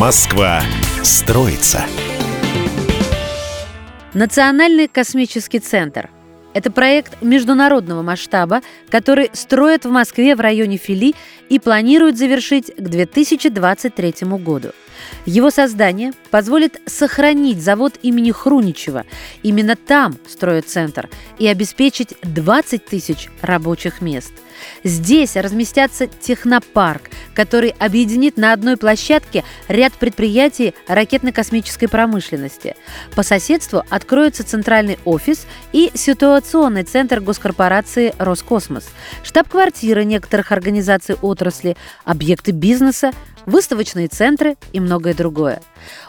Москва строится. Национальный космический центр – это проект международного масштаба, который строят в Москве в районе Фили и планируют завершить к 2023 году. Его создание позволит сохранить завод имени Хруничева. Именно там строят центр и обеспечить 20 тысяч рабочих мест. Здесь разместятся технопарк, который объединит на одной площадке ряд предприятий ракетно-космической промышленности. По соседству откроется центральный офис и ситуационный центр госкорпорации «Роскосмос», штаб-квартира некоторых организаций отрасли, объекты бизнеса, выставочные центры и многое другое.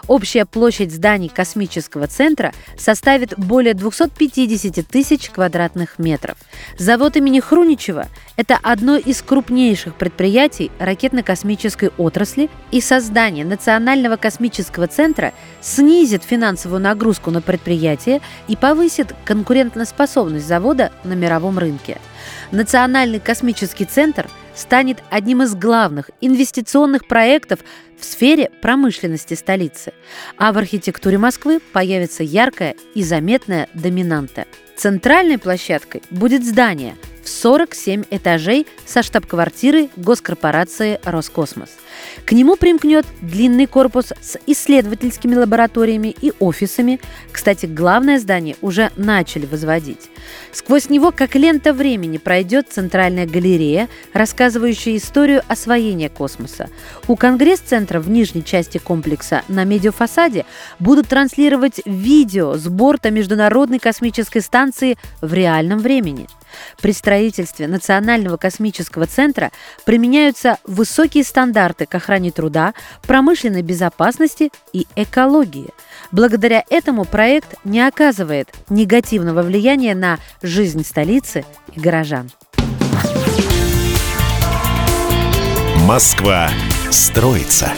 Общая площадь зданий космического центра составит более 250 тысяч квадратных метров. Завод имени Хруничева – это одно из крупнейших предприятий ракетно-космической отрасли, и создание Национального космического центра снизит финансовую нагрузку на предприятие и повысит конкурентоспособность завода на мировом рынке. Национальный космический центр – станет одним из главных инвестиционных проектов в сфере промышленности столицы, а в архитектуре Москвы появится яркая и заметная доминанта. Центральной площадкой будет здание – в 47 этажей со штаб-квартирой госкорпорации «Роскосмос». К нему примкнет длинный корпус с исследовательскими лабораториями и офисами. Кстати, главное здание уже начали возводить. Сквозь него, как лента времени, пройдет центральная галерея, рассказывающая историю освоения космоса. У Конгресс-центра в нижней части комплекса на медиафасаде будут транслировать видео с борта Международной космической станции в реальном времени. При строительстве Национального космического центра применяются высокие стандарты к охране труда, промышленной безопасности и экологии. Благодаря этому проект не оказывает негативного влияния на жизнь столицы и горожан. Москва строится.